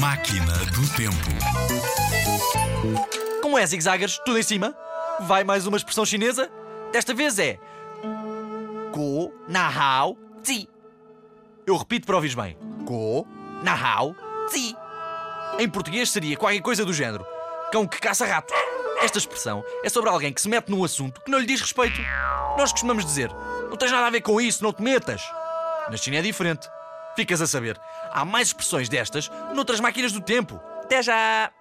Máquina do Tempo. Como é, zigzaggers? Tudo em cima? Vai mais uma expressão chinesa? Desta vez é. Go Nahao Zi. Eu repito para ouvires bem. Go Nahao Zi. Em português seria qualquer coisa do género. Cão que caça rato. Esta expressão é sobre alguém que se mete num assunto que não lhe diz respeito. Nós costumamos dizer: não tens nada a ver com isso, não te metas. Na China é diferente. Ficas a saber. Há mais expressões destas noutras máquinas do tempo. Até já!